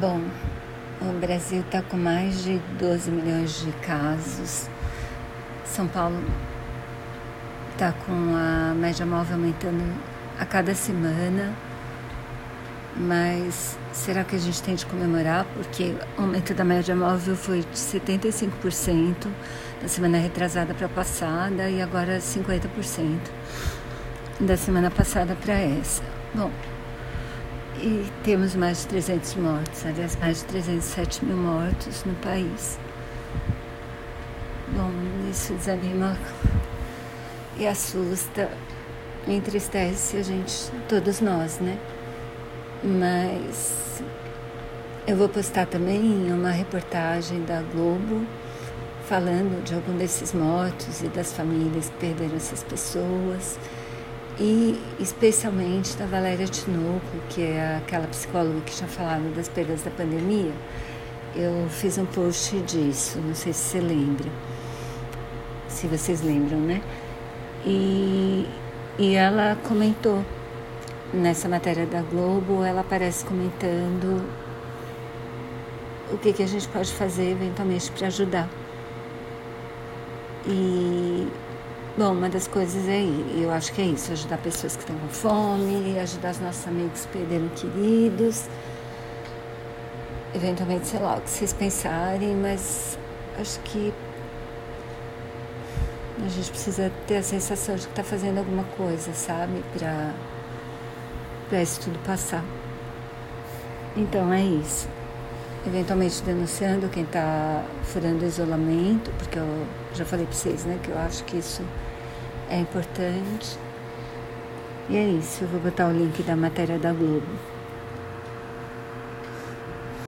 Bom, o Brasil está com mais de 12 milhões de casos. São Paulo está com a média móvel aumentando a cada semana. Mas será que a gente tem de comemorar? Porque o aumento da média móvel foi de 75% da semana retrasada para a passada e agora 50% da semana passada para essa. Bom, e temos mais de 300 mortos, aliás, mais de 307 mil mortos no país. Bom, isso desanima e assusta, entristece a gente, todos nós, né? Mas eu vou postar também uma reportagem da Globo falando de algum desses mortos e das famílias que perderam essas pessoas e especialmente da Valéria Tinoco, que é aquela psicóloga que já falava das perdas da pandemia. Eu fiz um post disso, não sei se você lembra, se vocês lembram, né? E, e ela comentou nessa matéria da Globo, ela aparece comentando o que, que a gente pode fazer eventualmente para ajudar. E Bom, uma das coisas é, eu acho que é isso, ajudar pessoas que estão com fome, ajudar os nossos amigos que perderam queridos, eventualmente, sei lá, o que vocês pensarem, mas acho que a gente precisa ter a sensação de que está fazendo alguma coisa, sabe, para isso tudo passar. Então é isso eventualmente denunciando quem está furando o isolamento, porque eu já falei para vocês, né, que eu acho que isso é importante. E é isso, eu vou botar o link da matéria da Globo.